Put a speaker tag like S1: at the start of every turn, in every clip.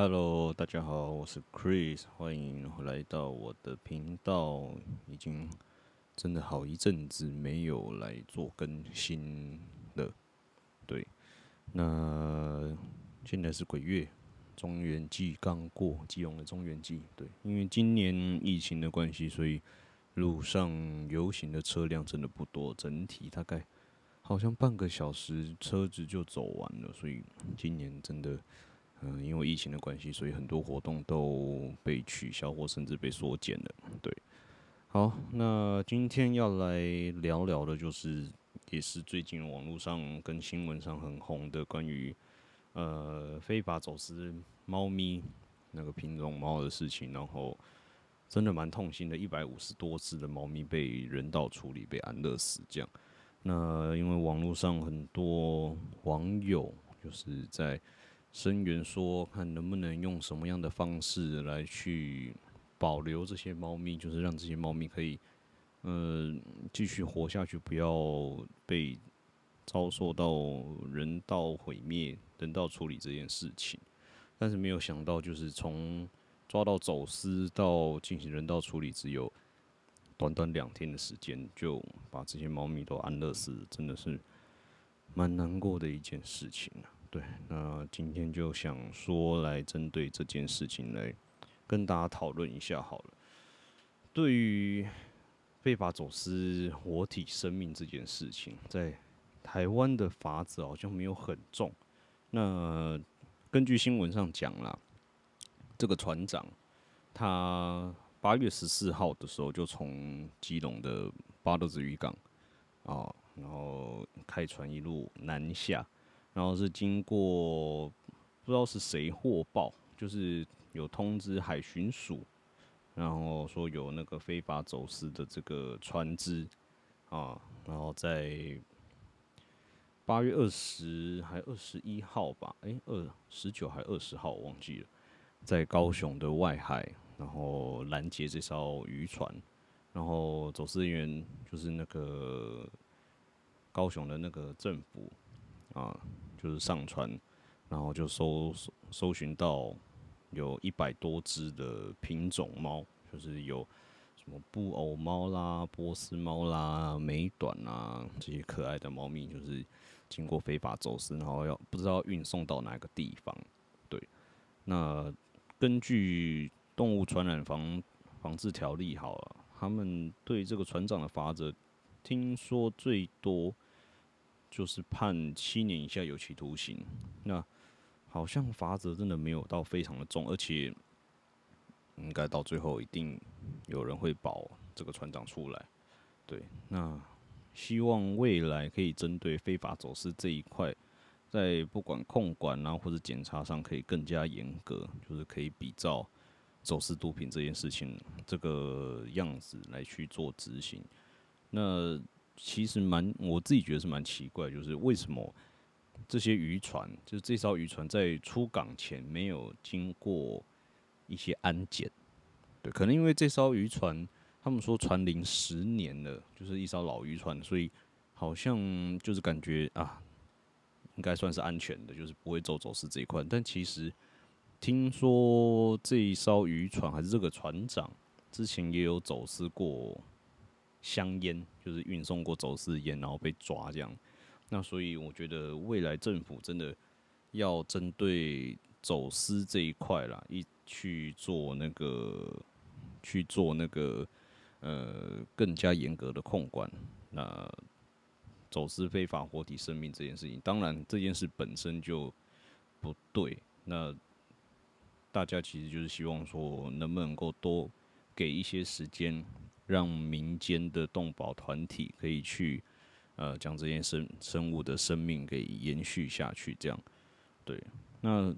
S1: Hello，大家好，我是 Chris，欢迎来到我的频道。已经真的好一阵子没有来做更新了。对，那现在是鬼月，中元季刚过，基隆的中元季。对，因为今年疫情的关系，所以路上游行的车辆真的不多，整体大概好像半个小时车子就走完了，所以今年真的。嗯，因为疫情的关系，所以很多活动都被取消或甚至被缩减了。对，好，那今天要来聊聊的，就是也是最近网络上跟新闻上很红的关于呃非法走私猫咪那个品种猫的事情。然后真的蛮痛心的，一百五十多只的猫咪被人道处理，被安乐死这样。那因为网络上很多网友就是在。声援说，看能不能用什么样的方式来去保留这些猫咪，就是让这些猫咪可以，呃，继续活下去，不要被遭受到人道毁灭、人道处理这件事情。但是没有想到，就是从抓到走私到进行人道处理，只有短短两天的时间，就把这些猫咪都安乐死，真的是蛮难过的一件事情啊。对，那今天就想说来针对这件事情来跟大家讨论一下好了。对于非法走私活体生命这件事情，在台湾的法子好像没有很重。那根据新闻上讲啦，这个船长他八月十四号的时候就从基隆的八斗子渔港啊，然后开船一路南下。然后是经过不知道是谁获报，就是有通知海巡署，然后说有那个非法走私的这个船只啊，然后在八月二十还二十一号吧，哎，二十九还二十号我忘记了，在高雄的外海，然后拦截这艘渔船，然后走私人员就是那个高雄的那个政府啊。就是上船，然后就搜搜寻到有一百多只的品种猫，就是有什么布偶猫啦、波斯猫啦、美短啊这些可爱的猫咪，就是经过非法走私，然后要不知道运送到哪个地方。对，那根据动物传染防防治条例，好了，他们对这个船长的罚则，听说最多。就是判七年以下有期徒刑，那好像罚则真的没有到非常的重，而且应该到最后一定有人会保这个船长出来。对，那希望未来可以针对非法走私这一块，在不管控管啊或者检查上可以更加严格，就是可以比照走私毒品这件事情这个样子来去做执行。那。其实蛮，我自己觉得是蛮奇怪，就是为什么这些渔船，就是这艘渔船在出港前没有经过一些安检？对，可能因为这艘渔船，他们说船龄十年了，就是一艘老渔船，所以好像就是感觉啊，应该算是安全的，就是不会走走私这一块。但其实听说这一艘渔船还是这个船长之前也有走私过。香烟就是运送过走私烟，然后被抓这样。那所以我觉得未来政府真的要针对走私这一块啦，一去做那个去做那个呃更加严格的控管。那走私非法活体生命这件事情，当然这件事本身就不对。那大家其实就是希望说，能不能够多给一些时间。让民间的动保团体可以去，呃，将这件生生物的生命给延续下去，这样，对。那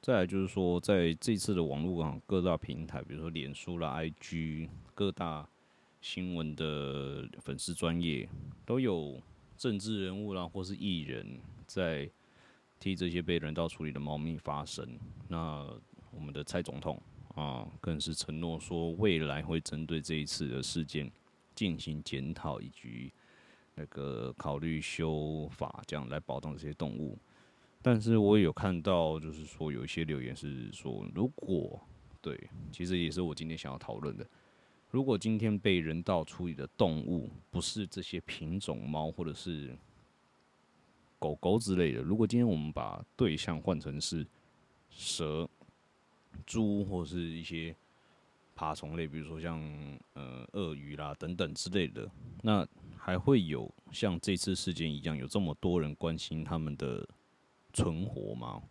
S1: 再来就是说，在这次的网络上各大平台，比如说脸书啦、IG，各大新闻的粉丝专业，都有政治人物啦或是艺人，在替这些被人道处理的猫咪发声。那我们的蔡总统。啊，更是承诺说未来会针对这一次的事件进行检讨，以及那个考虑修法，这样来保障这些动物。但是我有看到，就是说有一些留言是说，如果对，其实也是我今天想要讨论的。如果今天被人道处理的动物不是这些品种猫或者是狗狗之类的，如果今天我们把对象换成是蛇、猪或是一些爬虫类，比如说像呃鳄鱼啦等等之类的，那还会有像这次事件一样有这么多人关心他们的存活吗？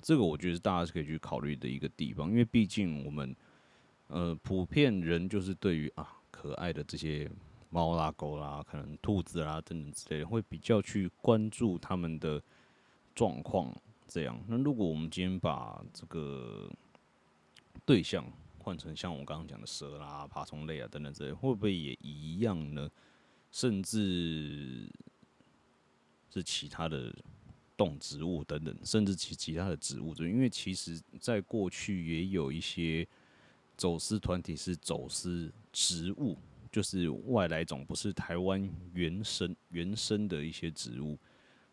S1: 这个我觉得大家是可以去考虑的一个地方，因为毕竟我们。呃，普遍人就是对于啊可爱的这些猫啦、狗啦，可能兔子啦等等之类的，会比较去关注他们的状况。这样，那如果我们今天把这个对象换成像我刚刚讲的蛇啦、爬虫类啊等等之类，会不会也一样呢？甚至是其他的动植物等等，甚至其其他的植物，就因为其实在过去也有一些。走私团体是走私植物，就是外来种，不是台湾原生原生的一些植物。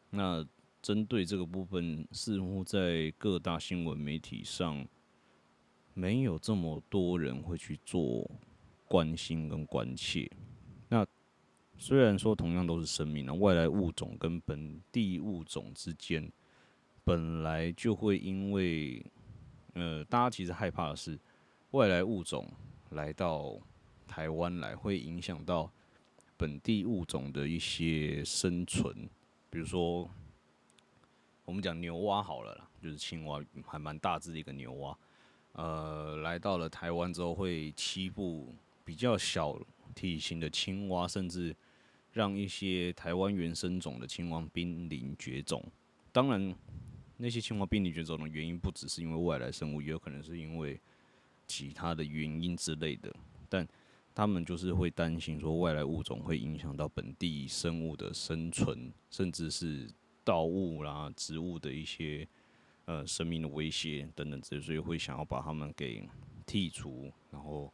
S1: 那针对这个部分，似乎在各大新闻媒体上没有这么多人会去做关心跟关切。那虽然说同样都是生命，那外来物种跟本地物种之间本来就会因为，呃，大家其实害怕的是。外来物种来到台湾来，会影响到本地物种的一些生存。比如说，我们讲牛蛙好了啦，就是青蛙，还蛮大只的一个牛蛙。呃，来到了台湾之后，会欺负比较小体型的青蛙，甚至让一些台湾原生种的青蛙濒临绝种。当然，那些青蛙濒临绝种的原因，不只是因为外来生物，也有可能是因为。其他的原因之类的，但他们就是会担心说外来物种会影响到本地生物的生存，甚至是稻物啦、植物的一些呃生命的威胁等等之类，所以会想要把他们给剔除，然后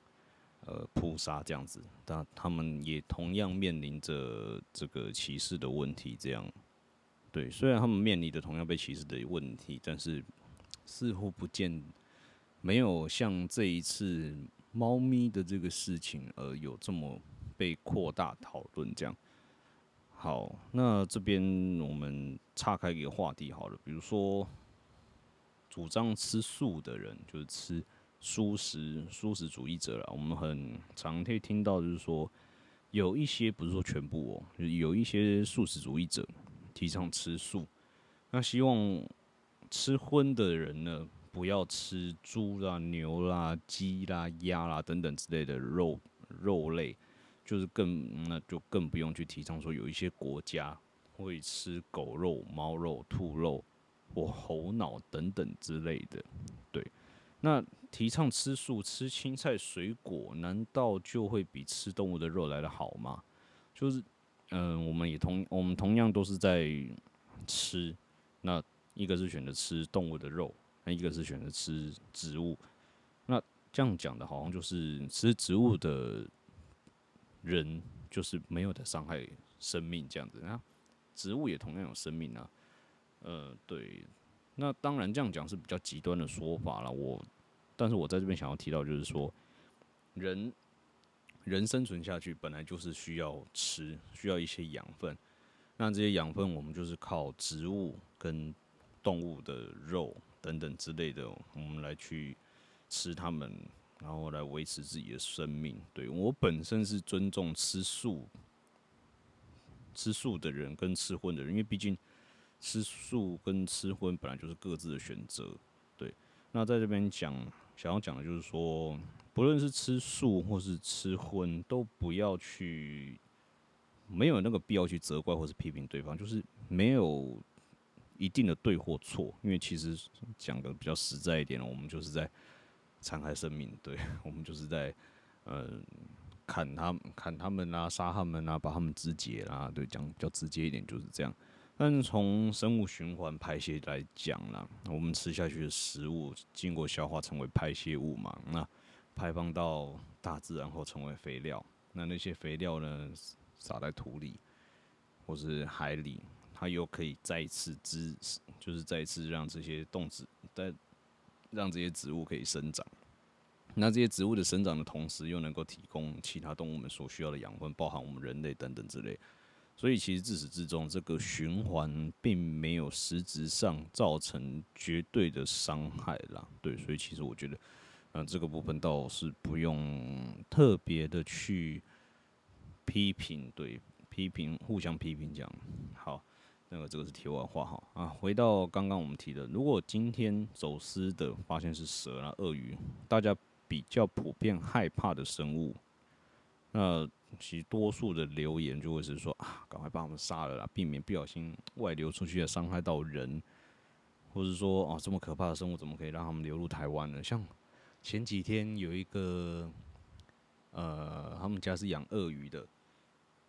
S1: 呃扑杀这样子。但他们也同样面临着这个歧视的问题。这样，对，虽然他们面临的同样被歧视的问题，但是似乎不见。没有像这一次猫咪的这个事情，而有这么被扩大讨论这样。好，那这边我们岔开一个话题好了，比如说主张吃素的人，就是吃素食、素食主义者了。我们很常可以听到，就是说有一些不是说全部哦，就有一些素食主义者提倡吃素，那希望吃荤的人呢？不要吃猪啦、牛啦、鸡啦、鸭啦等等之类的肉肉类，就是更那就更不用去提倡说有一些国家会吃狗肉、猫肉、兔肉或猴脑等等之类的。对，那提倡吃素、吃青菜、水果，难道就会比吃动物的肉来的好吗？就是，嗯，我们也同我们同样都是在吃，那一个是选择吃动物的肉。那一个是选择吃植物，那这样讲的好像就是吃植物的人就是没有的伤害生命这样子，那植物也同样有生命啊。呃，对，那当然这样讲是比较极端的说法了。我，但是我在这边想要提到就是说，人人生存下去本来就是需要吃，需要一些养分，那这些养分我们就是靠植物跟动物的肉。等等之类的，我们来去吃它们，然后来维持自己的生命。对我本身是尊重吃素、吃素的人跟吃荤的人，因为毕竟吃素跟吃荤本来就是各自的选择。对，那在这边讲，想要讲的就是说，不论是吃素或是吃荤，都不要去没有那个必要去责怪或是批评对方，就是没有。一定的对或错，因为其实讲的比较实在一点我们就是在残害生命，对 我们就是在呃砍他砍他们啊，杀他们啊，把他们肢解啦，对，讲比较直接一点就是这样。但是从生物循环排泄来讲啦，我们吃下去的食物经过消化成为排泄物嘛，那排放到大自然后成为肥料，那那些肥料呢撒在土里或是海里。它又可以再次滋，就是再次让这些动植在让这些植物可以生长。那这些植物的生长的同时，又能够提供其他动物们所需要的养分，包含我们人类等等之类。所以其实自始至终，这个循环并没有实质上造成绝对的伤害啦。对，所以其实我觉得，嗯，这个部分倒是不用特别的去批评，对，批评互相批评讲。好，那个这个是题外话哈。啊，回到刚刚我们提的，如果今天走私的发现是蛇啊、鳄鱼，大家比较普遍害怕的生物，那。其实多数的留言就会是说啊，赶快把他们杀了啦，避免不小心外流出去，伤害到人，或者说啊，这么可怕的生物怎么可以让他们流入台湾呢？像前几天有一个，呃，他们家是养鳄鱼的，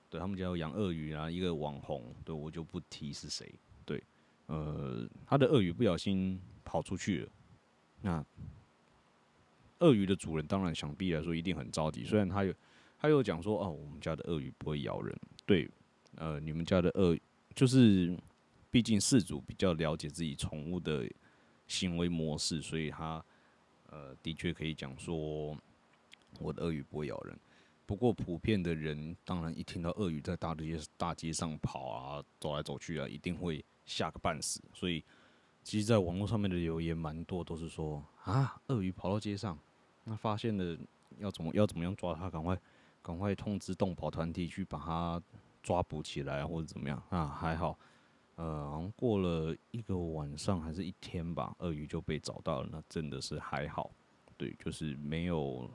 S1: 对他们家有养鳄鱼啊，一个网红，对我就不提是谁，对，呃，他的鳄鱼不小心跑出去了，那鳄鱼的主人当然想必来说一定很着急，虽然他有。他又讲说：“哦，我们家的鳄鱼不会咬人。对，呃，你们家的鳄就是，毕竟饲主比较了解自己宠物的行为模式，所以他呃的确可以讲说，我的鳄鱼不会咬人。不过普遍的人，当然一听到鳄鱼在大街大街上跑啊，走来走去啊，一定会吓个半死。所以，其实在网络上面的留言蛮多，都是说啊，鳄鱼跑到街上，那发现了要怎么要怎么样抓它，赶快。”赶快通知动保团体去把它抓捕起来，或者怎么样啊？还好，呃，好像过了一个晚上还是一天吧，鳄鱼就被找到了。那真的是还好，对，就是没有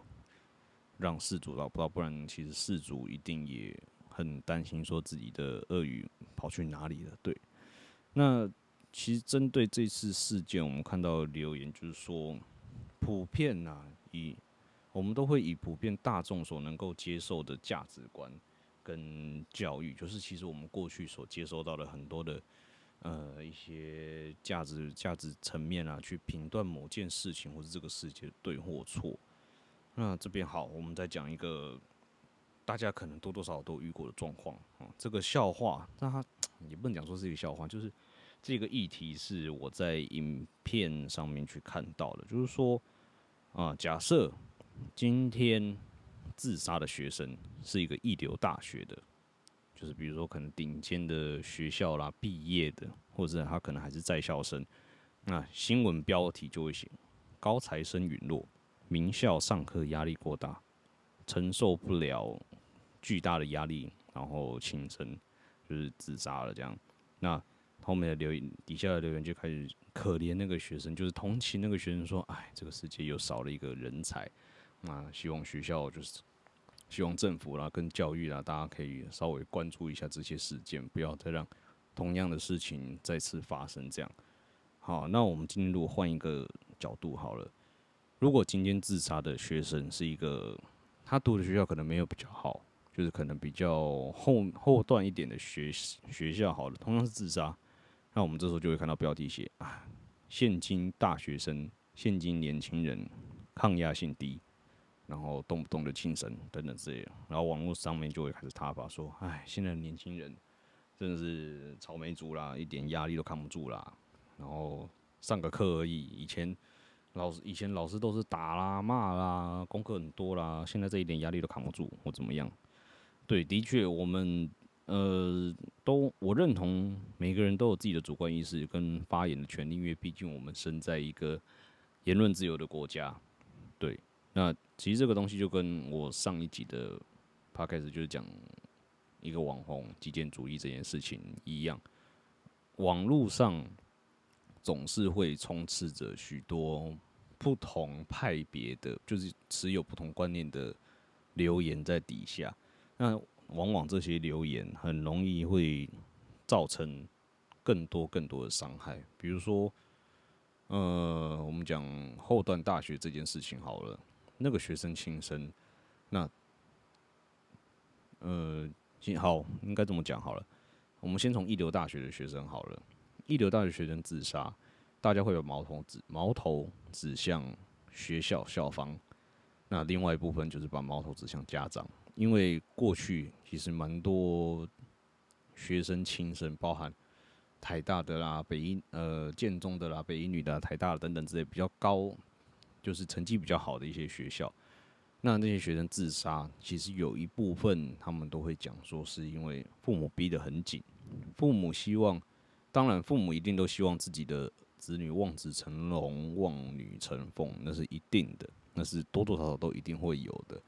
S1: 让事主找不到，不然其实事主一定也很担心，说自己的鳄鱼跑去哪里了。对，那其实针对这次事件，我们看到留言就是说，普遍呐以。我们都会以普遍大众所能够接受的价值观跟教育，就是其实我们过去所接收到的很多的呃一些价值价值层面啊，去评断某件事情或者这个世界对或错。那这边好，我们再讲一个大家可能多多少少都遇过的状况啊，这个笑话，那它也不能讲说是一个笑话，就是这个议题是我在影片上面去看到的，就是说啊，假设。今天自杀的学生是一个一流大学的，就是比如说可能顶尖的学校啦毕业的，或者他可能还是在校生。那新闻标题就会写：高材生陨落，名校上课压力过大，承受不了巨大的压力，然后轻生，就是自杀了。这样，那后面的留言底下的留言就开始可怜那个学生，就是同情那个学生，说：“哎，这个世界又少了一个人才。”那希望学校就是，希望政府啦跟教育啦，大家可以稍微关注一下这些事件，不要再让同样的事情再次发生。这样，好，那我们今天如果换一个角度好了，如果今天自杀的学生是一个他读的学校可能没有比较好，就是可能比较后后段一点的学学校好了，同样是自杀，那我们这时候就会看到标题写啊，现今大学生，现今年轻人抗压性低。然后动不动就轻生等等之类的，然后网络上面就会开始挞伐说：“哎，现在的年轻人真的是草莓族啦，一点压力都扛不住啦。然后上个课而已，以前老师以前老师都是打啦、骂啦，功课很多啦，现在这一点压力都扛不住或怎么样？对，的确，我们呃都我认同每个人都有自己的主观意识跟发言的权利，因为毕竟我们身在一个言论自由的国家，对。”那其实这个东西就跟我上一集的 podcast 就是讲一个网红极简主义这件事情一样，网络上总是会充斥着许多不同派别的，就是持有不同观念的留言在底下。那往往这些留言很容易会造成更多更多的伤害。比如说，呃，我们讲后段大学这件事情好了。那个学生轻生，那呃，好，应该这么讲好了。我们先从一流大学的学生好了。一流大学学生自杀，大家会有矛头指矛头指向学校校方。那另外一部分就是把矛头指向家长，因为过去其实蛮多学生轻生，包含台大的啦、北一呃建中的啦、北一女的、台大等等之类比较高，就是成绩比较好的一些学校。那那些学生自杀，其实有一部分他们都会讲说，是因为父母逼得很紧，父母希望，当然父母一定都希望自己的子女望子成龙、望女成凤，那是一定的，那是多多少少都一定会有的。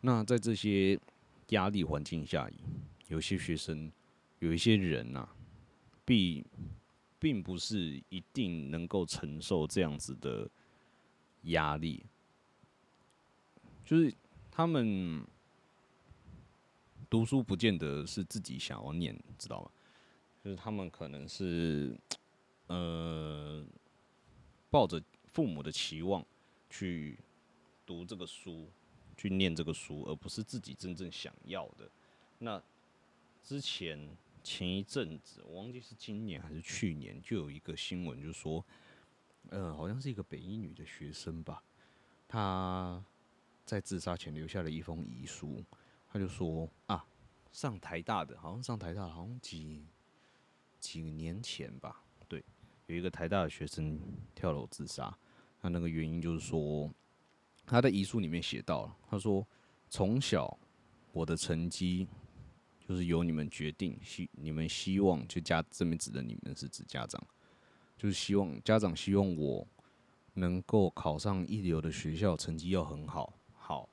S1: 那在这些压力环境下，有些学生，有一些人呐，并并不是一定能够承受这样子的压力。就是他们读书不见得是自己想要念，知道吗？就是他们可能是呃抱着父母的期望去读这个书，去念这个书，而不是自己真正想要的。那之前前一阵子，我忘记是今年还是去年，就有一个新闻，就说，呃，好像是一个北医女的学生吧，她。在自杀前留下了一封遗书，他就说啊，上台大的，好像上台大，好像几几年前吧，对，有一个台大的学生跳楼自杀，他那个原因就是说，他的遗书里面写到了，他说从小我的成绩就是由你们决定，希你们希望就家这边指的你们是指家长，就是希望家长希望我能够考上一流的学校，成绩要很好。好，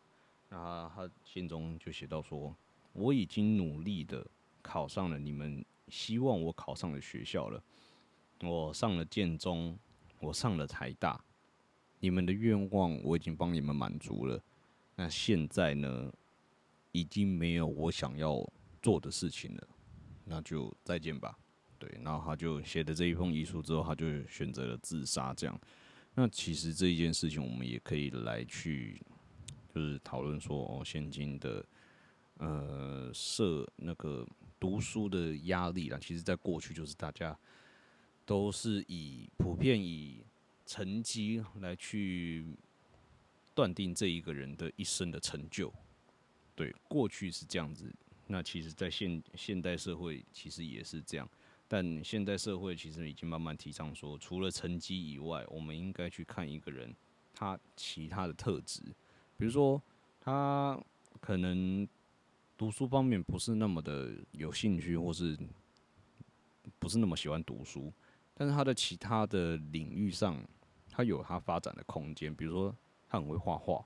S1: 那他信中就写到说，我已经努力的考上了你们希望我考上了学校了，我上了建中，我上了台大，你们的愿望我已经帮你们满足了。那现在呢，已经没有我想要做的事情了，那就再见吧。对，然后他就写的这一封遗书之后，他就选择了自杀。这样，那其实这一件事情，我们也可以来去。就是讨论说，哦，现今的呃，社那个读书的压力啦，其实在过去就是大家都是以普遍以成绩来去断定这一个人的一生的成就。对，过去是这样子。那其实，在现现代社会，其实也是这样。但现代社会其实已经慢慢提倡说，除了成绩以外，我们应该去看一个人他其他的特质。比如说，他可能读书方面不是那么的有兴趣，或是不是那么喜欢读书，但是他的其他的领域上，他有他发展的空间。比如说，他很会画画，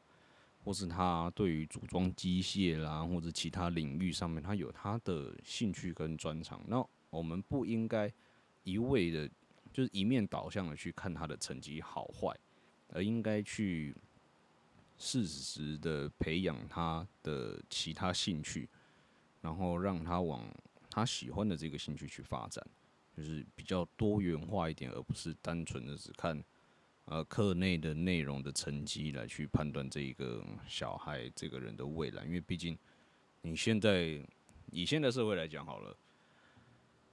S1: 或是他对于组装机械啦，或者其他领域上面，他有他的兴趣跟专长。那我们不应该一味的，就是一面倒向的去看他的成绩好坏，而应该去。适时的培养他的其他兴趣，然后让他往他喜欢的这个兴趣去发展，就是比较多元化一点，而不是单纯的只看呃课内的内容的成绩来去判断这一个小孩这个人的未来。因为毕竟你现在以现在社会来讲好了，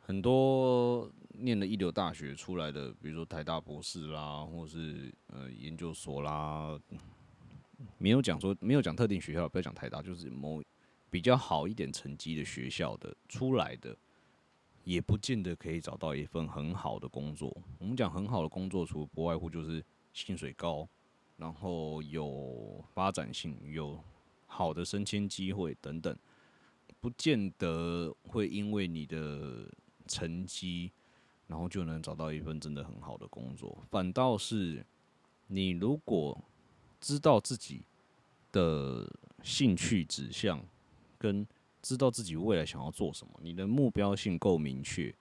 S1: 很多念了一流大学出来的，比如说台大博士啦，或是呃研究所啦。没有讲说，没有讲特定学校，不要讲太大，就是某比较好一点成绩的学校的出来的，也不见得可以找到一份很好的工作。我们讲很好的工作，除不外乎就是薪水高，然后有发展性，有好的升迁机会等等，不见得会因为你的成绩，然后就能找到一份真的很好的工作。反倒是你如果知道自己的兴趣指向，跟知道自己未来想要做什么，你的目标性够明确，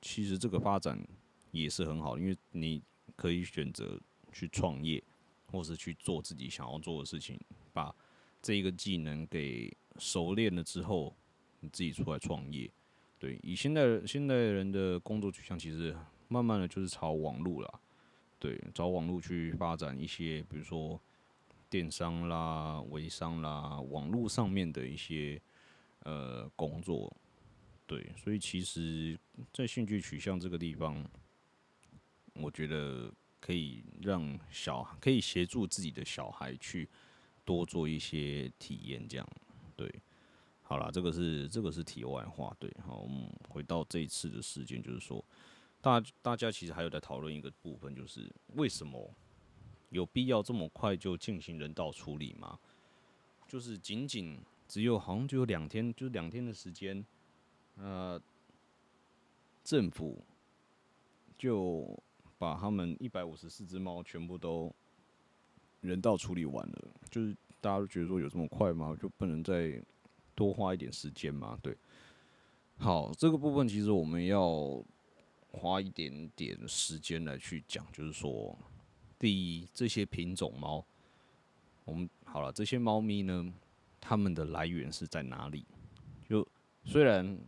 S1: 其实这个发展也是很好，因为你可以选择去创业，或是去做自己想要做的事情，把这一个技能给熟练了之后，你自己出来创业。对，以现在现代人的工作取向，其实慢慢的就是朝网络了。对，找网络去发展一些，比如说电商啦、微商啦，网络上面的一些呃工作。对，所以其实，在兴趣取向这个地方，我觉得可以让小可以协助自己的小孩去多做一些体验，这样对。好啦，这个是这个是题外话，对，好，我们回到这一次的事件，就是说，大大家其实还有在讨论一个部分，就是为什么有必要这么快就进行人道处理吗？就是仅仅只有好像就有两天，就两天的时间，呃，政府就把他们一百五十四只猫全部都人道处理完了，就是大家都觉得说有这么快吗？就不能再多花一点时间吗？对，好，这个部分其实我们要花一点点时间来去讲，就是说，第一，这些品种猫，我们好了，这些猫咪呢，它们的来源是在哪里？就虽然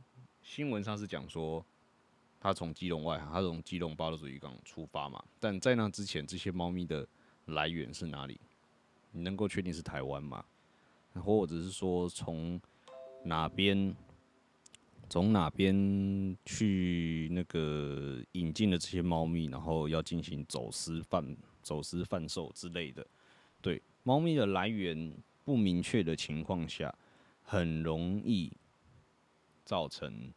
S1: 新闻上是讲说，它从基隆外海，它从基隆巴德水渔港出发嘛，但在那之前，这些猫咪的来源是哪里？你能够确定是台湾吗？或者是说从哪边从哪边去那个引进的这些猫咪，然后要进行走私贩走私贩售之类的？对，猫咪的来源不明确的情况下，很容易造成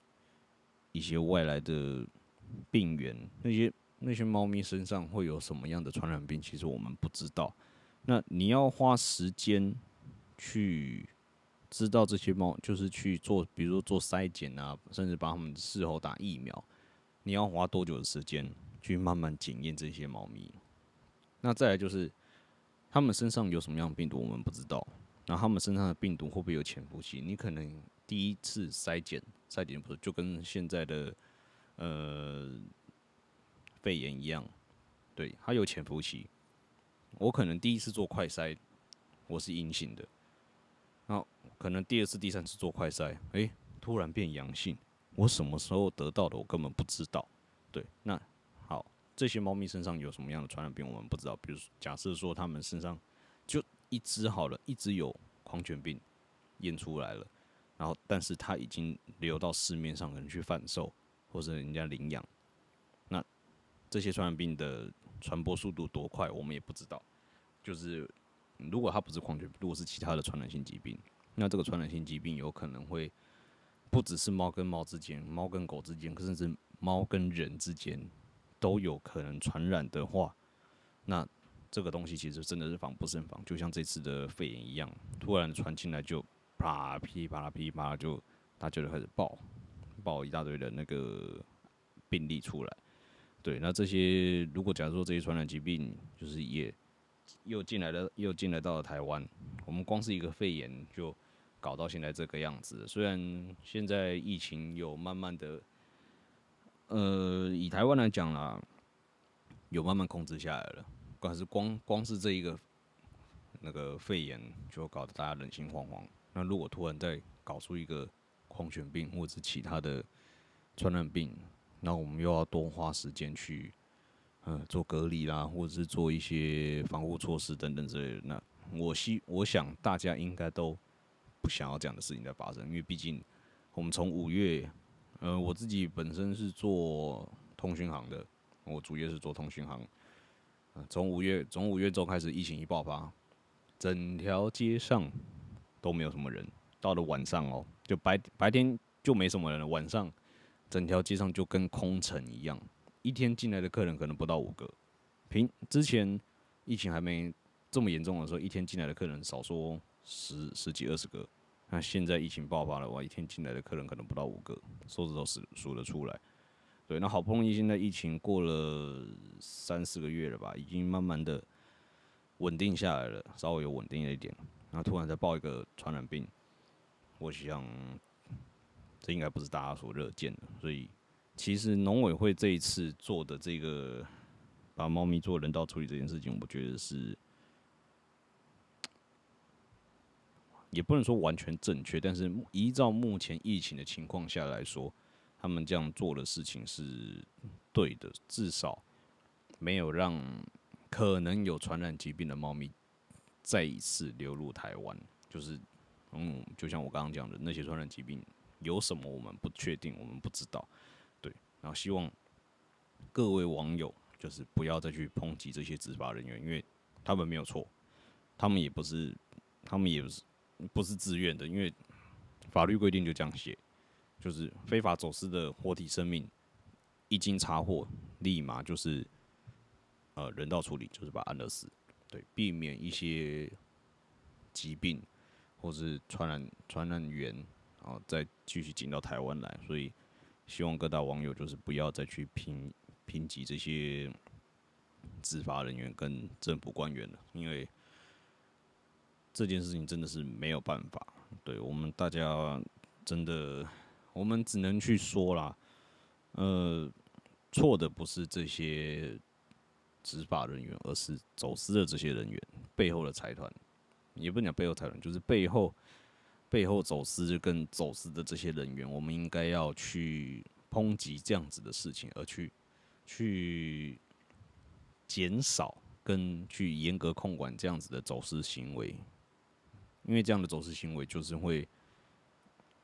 S1: 一些外来的病源。那些那些猫咪身上会有什么样的传染病？其实我们不知道。那你要花时间去知道这些猫，就是去做，比如说做筛检啊，甚至帮他们事后打疫苗。你要花多久的时间去慢慢检验这些猫咪？那再来就是，他们身上有什么样的病毒，我们不知道。然后他们身上的病毒会不会有潜伏期？你可能第一次筛检筛检不是就跟现在的呃肺炎一样，对，它有潜伏期。我可能第一次做快筛，我是阴性的，可能第二次、第三次做快筛，诶，突然变阳性。我什么时候得到的，我根本不知道。对，那好，这些猫咪身上有什么样的传染病，我们不知道。比如假设说，它们身上就一只好了，一只有狂犬病验出来了，然后但是它已经流到市面上，可能去贩售或者人家领养，那这些传染病的。传播速度多快，我们也不知道。就是如果它不是狂犬，如果是其他的传染性疾病，那这个传染性疾病有可能会不只是猫跟猫之间、猫跟狗之间，甚至猫跟人之间都有可能传染的话，那这个东西其实真的是防不胜防。就像这次的肺炎一样，突然传进来就啪噼啪啦噼啪啦，就大家就开始爆爆一大堆的那个病例出来。对，那这些如果假如说这些传染疾病就是也又进来了，又进来到了台湾，我们光是一个肺炎就搞到现在这个样子。虽然现在疫情有慢慢的，呃，以台湾来讲啦，有慢慢控制下来了，但是光光是这一个那个肺炎就搞得大家人心惶惶。那如果突然再搞出一个狂犬病或者其他的传染病，那我们又要多花时间去，嗯，做隔离啦，或者是做一些防护措施等等之类的。那我希我想大家应该都不想要这样的事情在发生，因为毕竟我们从五月，呃，我自己本身是做通讯行的，我主业是做通讯行。从五月从五月中开始，疫情一爆发，整条街上都没有什么人。到了晚上哦，就白白天就没什么人了，晚上。整条街上就跟空城一样，一天进来的客人可能不到五个。平之前疫情还没这么严重的时候，一天进来的客人少说十十几二十个。那现在疫情爆发了，哇，一天进来的客人可能不到五个，手指头数数得出来。对，那好不容易现在疫情过了三四个月了吧，已经慢慢的稳定下来了，稍微有稳定了一点。然后突然再爆一个传染病，我想。这应该不是大家所热见的，所以其实农委会这一次做的这个把猫咪做人道处理这件事情，我觉得是也不能说完全正确，但是依照目前疫情的情况下来说，他们这样做的事情是对的，至少没有让可能有传染疾病的猫咪再一次流入台湾。就是嗯，就像我刚刚讲的那些传染疾病。有什么我们不确定，我们不知道，然后希望各位网友就是不要再去抨击这些执法人员，因为他们没有错，他们也不是，他们也不是不是自愿的，因为法律规定就这样写，就是非法走私的活体生命一经查获，立马就是呃人道处理，就是把安乐死，对，避免一些疾病或是传染传染源啊再继续进到台湾来，所以希望各大网友就是不要再去评评级这些执法人员跟政府官员了，因为。这件事情真的是没有办法，对我们大家真的，我们只能去说啦。呃，错的不是这些执法人员，而是走私的这些人员背后的财团，也不讲背后财团，就是背后背后走私跟走私的这些人员，我们应该要去抨击这样子的事情，而去去减少跟去严格控管这样子的走私行为。因为这样的走私行为，就是会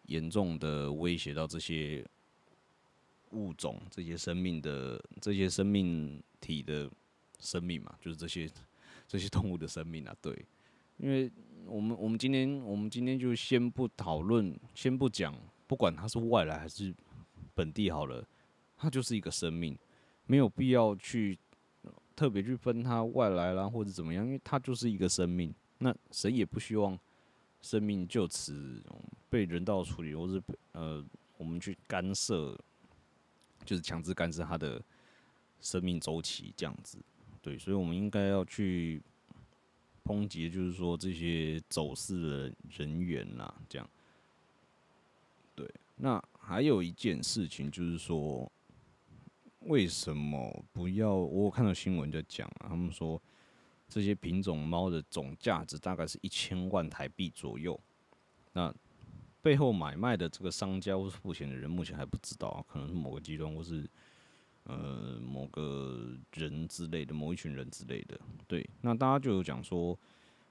S1: 严重的威胁到这些物种、这些生命的、这些生命体的生命嘛，就是这些这些动物的生命啊。对，因为我们我们今天我们今天就先不讨论，先不讲，不管它是外来还是本地好了，它就是一个生命，没有必要去特别去分它外来啦或者怎么样，因为它就是一个生命，那谁也不希望。生命就此被人道处理，或是呃，我们去干涉，就是强制干涉他的生命周期这样子。对，所以我们应该要去抨击，就是说这些走私的人员啦，这样。对，那还有一件事情就是说，为什么不要？我看到新闻在讲啊，他们说。这些品种猫的总价值大概是一千万台币左右，那背后买卖的这个商家或是付钱的人目前还不知道，可能是某个集团或是呃某个人之类的，某一群人之类的。对，那大家就有讲说，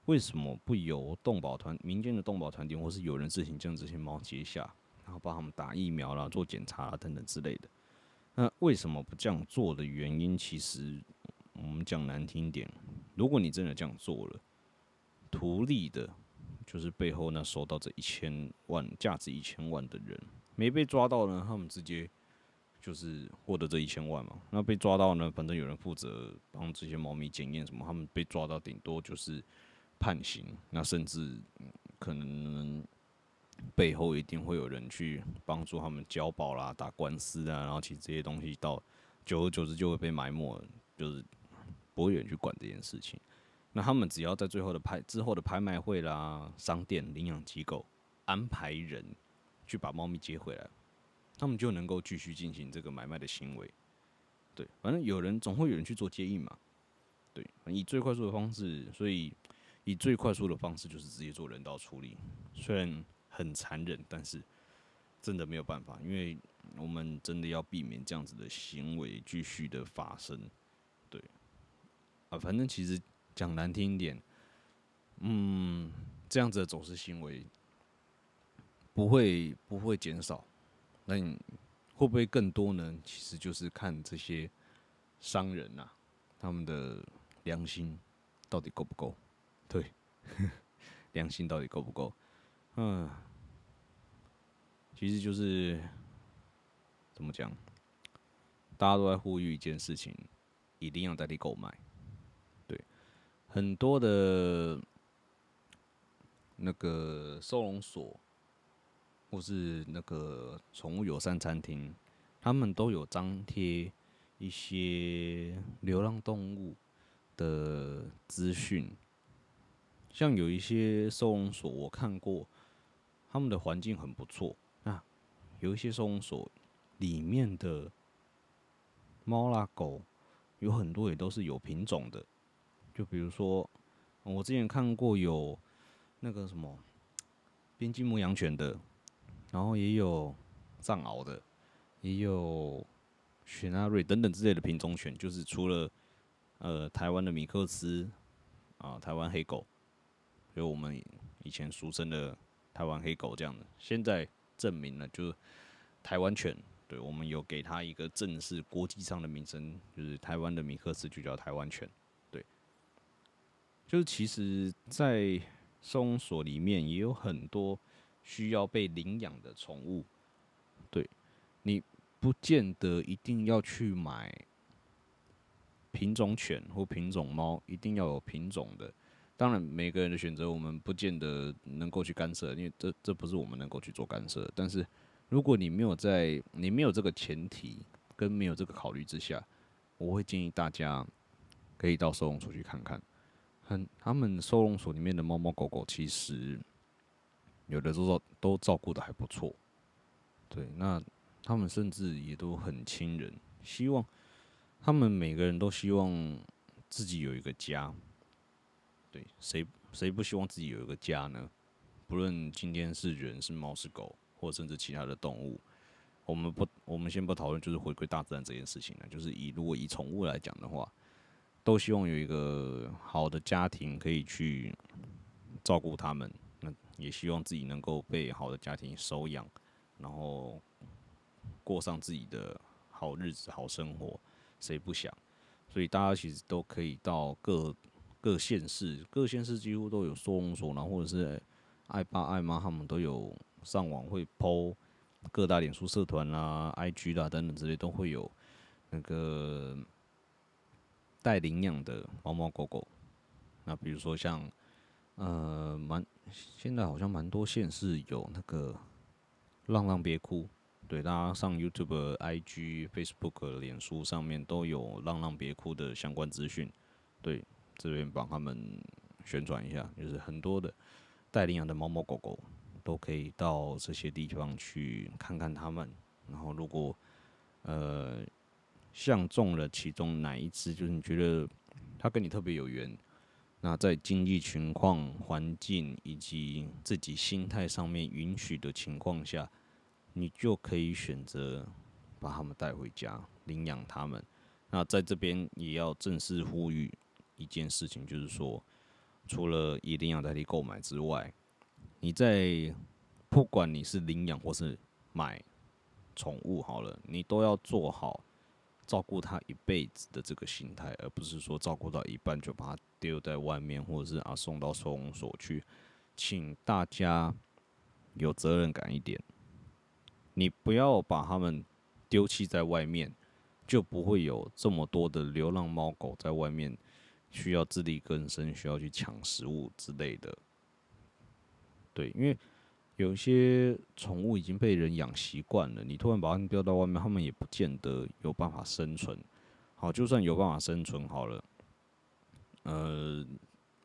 S1: 为什么不由动保团、民间的动保团体或是有人自行将这些猫接下，然后帮他们打疫苗啦、做检查啦等等之类的？那为什么不这样做的原因，其实我们讲难听点。如果你真的这样做了，图利的，就是背后那收到这一千万价值一千万的人没被抓到呢，他们直接就是获得这一千万嘛。那被抓到呢，反正有人负责帮这些猫咪检验什么，他们被抓到顶多就是判刑。那甚至可能背后一定会有人去帮助他们交保啦、打官司啊，然后其实这些东西到久而久之就会被埋没，就是。不会有人去管这件事情，那他们只要在最后的拍之后的拍卖会啦、商店、领养机构安排人去把猫咪接回来，他们就能够继续进行这个买卖的行为。对，反正有人总会有人去做接应嘛。对，以最快速的方式，所以以最快速的方式就是直接做人道处理。虽然很残忍，但是真的没有办法，因为我们真的要避免这样子的行为继续的发生。对啊，反正其实讲难听一点，嗯，这样子的走私行为不会不会减少，那你会不会更多呢？其实就是看这些商人呐，他们的良心到底够不够？对，良心到底够不够？嗯，其实就是怎么讲，大家都在呼吁一件事情，一定要代替购买。对很多的那个收容所，或是那个宠物友善餐厅，他们都有张贴一些流浪动物的资讯。像有一些收容所，我看过，他们的环境很不错。那有一些收容所里面的猫啦狗，有很多也都是有品种的。就比如说，我之前看过有那个什么边境牧羊犬的，然后也有藏獒的，也有雪纳瑞等等之类的品种犬。就是除了呃台湾的米克斯啊，台湾黑狗，有我们以前俗称的台湾黑狗这样的，现在证明了就是台湾犬。对我们有给它一个正式国际上的名称，就是台湾的米克斯就叫台湾犬。对就是其实，在收容所里面也有很多需要被领养的宠物。对，你不见得一定要去买品种犬或品种猫，一定要有品种的。当然，每个人的选择我们不见得能够去干涉，因为这这不是我们能够去做干涉。但是，如果你没有在你没有这个前提跟没有这个考虑之下，我会建议大家可以到收容所去看看。很，他们收容所里面的猫猫狗狗，其实有的时候都照顾的还不错。对，那他们甚至也都很亲人，希望他们每个人都希望自己有一个家。对，谁谁不希望自己有一个家呢？不论今天是人、是猫、是狗，或甚至其他的动物，我们不，我们先不讨论，就是回归大自然这件事情呢。就是以如果以宠物来讲的话，都希望有一个好的家庭可以去照顾他们，也希望自己能够被好的家庭收养，然后过上自己的好日子、好生活，谁不想？所以大家其实都可以到各。各县市，各县市几乎都有收容所，然后或者是爱爸爱妈，他们都有上网会 PO 各大脸书社团啦、IG 啦等等之类，都会有那个带领养的猫猫狗狗。那比如说像呃，蛮现在好像蛮多县市有那个浪浪别哭，对，大家上 YouTube、IG、Facebook、脸书上面都有浪浪别哭的相关资讯，对。这边帮他们宣传一下，就是很多的带领养的猫猫狗狗都可以到这些地方去看看他们。然后，如果呃相中了其中哪一只，就是你觉得它跟你特别有缘，那在经济情况、环境以及自己心态上面允许的情况下，你就可以选择把他们带回家领养他们。那在这边也要正式呼吁。一件事情就是说，除了以领养代替购买之外，你在不管你是领养或是买宠物好了，你都要做好照顾它一辈子的这个心态，而不是说照顾到一半就把它丢在外面，或者是啊送到收容所去。请大家有责任感一点，你不要把它们丢弃在外面，就不会有这么多的流浪猫狗在外面。需要自力更生，需要去抢食物之类的。对，因为有些宠物已经被人养习惯了，你突然把它丢到外面，它们也不见得有办法生存。好，就算有办法生存好了，呃，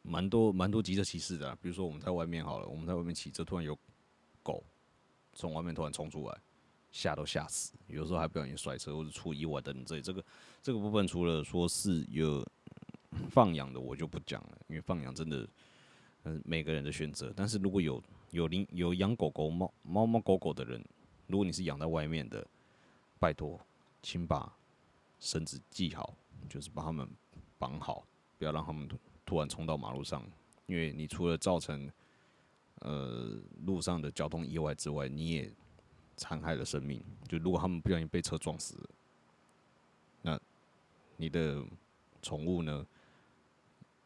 S1: 蛮多蛮多急着骑士的，比如说我们在外面好了，我们在外面骑车，突然有狗从外面突然冲出来，吓都吓死，有时候还不小心摔车或者出意外等等。这这个这个部分，除了说是有。放养的我就不讲了，因为放养真的，嗯，每个人的选择。但是如果有有领有养狗狗、猫猫猫狗狗的人，如果你是养在外面的，拜托，请把绳子系好，就是把它们绑好，不要让他们突然冲到马路上。因为你除了造成呃路上的交通意外之外，你也残害了生命。就如果他们不小心被车撞死，那你的宠物呢？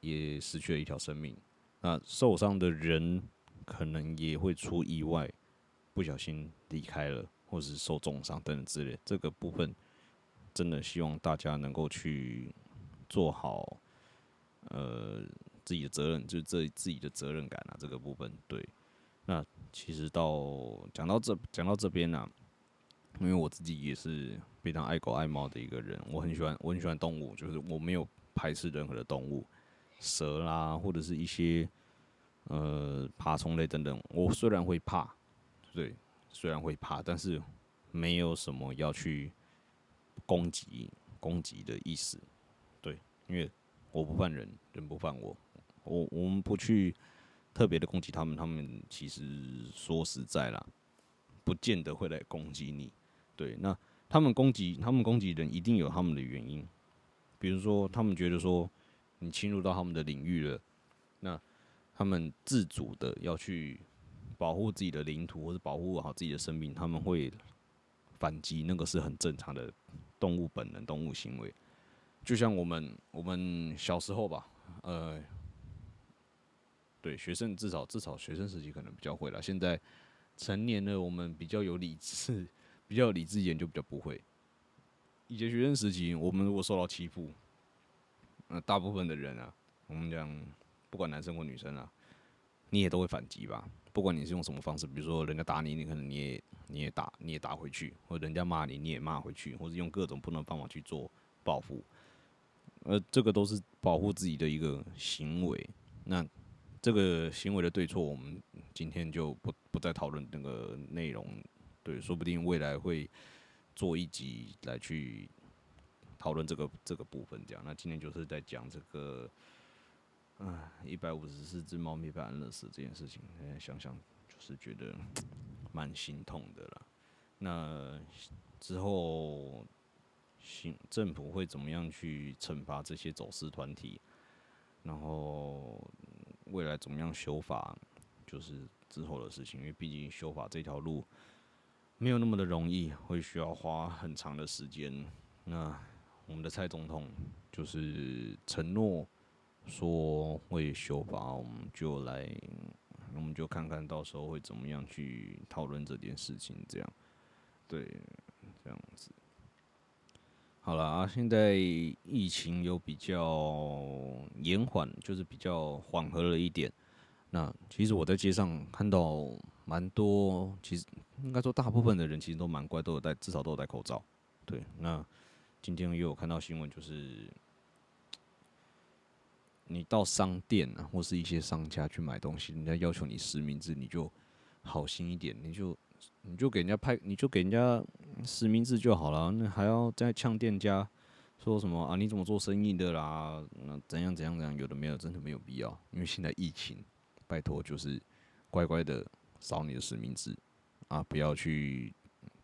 S1: 也失去了一条生命，那受伤的人可能也会出意外，不小心离开了，或是受重伤等等之类。这个部分真的希望大家能够去做好，呃，自己的责任，就是这自己的责任感啊。这个部分对。那其实到讲到这讲到这边呢，因为我自己也是非常爱狗爱猫的一个人，我很喜欢我很喜欢动物，就是我没有排斥任何的动物。蛇啦，或者是一些呃爬虫类等等，我虽然会怕，对，虽然会怕，但是没有什么要去攻击攻击的意思，对，因为我不犯人，人不犯我，我我们不去特别的攻击他们，他们其实说实在啦，不见得会来攻击你，对，那他们攻击他们攻击人，一定有他们的原因，比如说他们觉得说。你侵入到他们的领域了，那他们自主的要去保护自己的领土或者保护好自己的生命，他们会反击，那个是很正常的动物本能、动物行为。就像我们我们小时候吧，呃，对学生至少至少学生时期可能比较会了。现在成年了，我们比较有理智，比较有理智一点，就比较不会。以前学生时期，我们如果受到欺负，呃，大部分的人啊，我们讲不管男生或女生啊，你也都会反击吧。不管你是用什么方式，比如说人家打你，你可能你也你也打你也打回去，或者人家骂你你也骂回去，或者用各种不同的方法去做报复。呃，这个都是保护自己的一个行为。那这个行为的对错，我们今天就不不再讨论那个内容。对，说不定未来会做一集来去讨论这个这个部分。这样，那今天就是在讲这个。啊，一百五十四只猫咪被安乐死这件事情，现在想想就是觉得蛮心痛的啦。那之后，行政府会怎么样去惩罚这些走私团体？然后未来怎么样修法，就是之后的事情。因为毕竟修法这条路没有那么的容易，会需要花很长的时间。那我们的蔡总统就是承诺。说会修法，我们就来，我们就看看到时候会怎么样去讨论这件事情。这样，对，这样子。好了啊，现在疫情有比较延缓，就是比较缓和了一点。那其实我在街上看到蛮多，其实应该说大部分的人其实都蛮乖，都有戴，至少都有戴口罩。对，那今天又有看到新闻，就是。你到商店啊，或是一些商家去买东西，人家要求你实名制，你就好心一点，你就你就给人家拍，你就给人家实名制就好了。那还要再呛店家说什么啊？你怎么做生意的啦？那怎样怎样怎样？有的没有，真的没有必要。因为现在疫情，拜托就是乖乖的扫你的实名制啊，不要去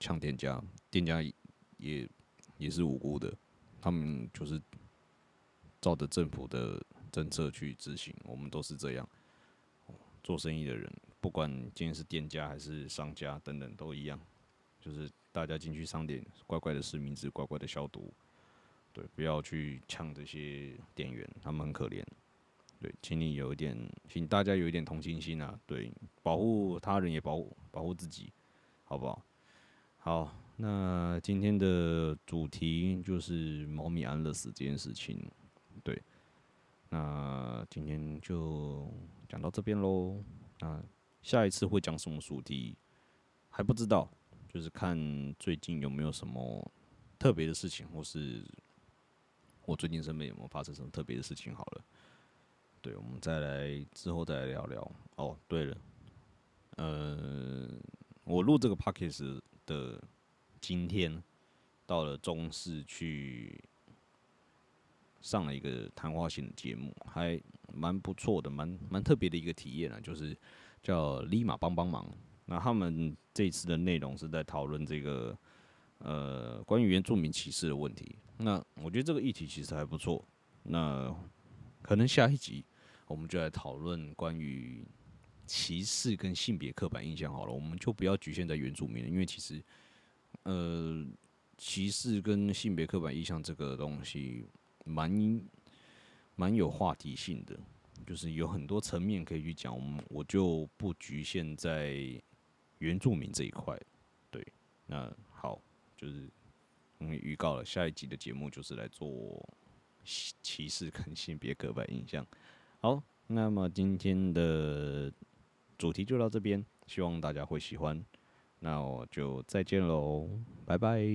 S1: 呛店家，店家也也是无辜的，他们就是照着政府的。政策去执行，我们都是这样。做生意的人，不管今天是店家还是商家等等，都一样。就是大家进去商店，乖乖的实名制，乖乖的消毒。对，不要去抢这些店员，他们很可怜。对，请你有一点，请大家有一点同情心啊。对，保护他人也保护保护自己，好不好？好，那今天的主题就是猫咪安乐死这件事情。对。那今天就讲到这边喽。那下一次会讲什么主题还不知道，就是看最近有没有什么特别的事情，或是我最近身边有没有发生什么特别的事情。好了，对，我们再来之后再来聊聊。哦，对了，呃，我录这个 p o c k e t 的今天到了中视去。上了一个谈话性的节目，还蛮不错的，蛮蛮特别的一个体验啊，就是叫立马帮帮忙。那他们这一次的内容是在讨论这个呃关于原住民歧视的问题。那我觉得这个议题其实还不错。那可能下一集我们就来讨论关于歧视跟性别刻板印象好了，我们就不要局限在原住民了，因为其实呃歧视跟性别刻板印象这个东西。蛮蛮有话题性的，就是有很多层面可以去讲。我们我就不局限在原住民这一块。对，那好，就是我们预告了下一集的节目，就是来做歧视跟性别刻板印象。好，那么今天的主题就到这边，希望大家会喜欢。那我就再见喽，拜拜。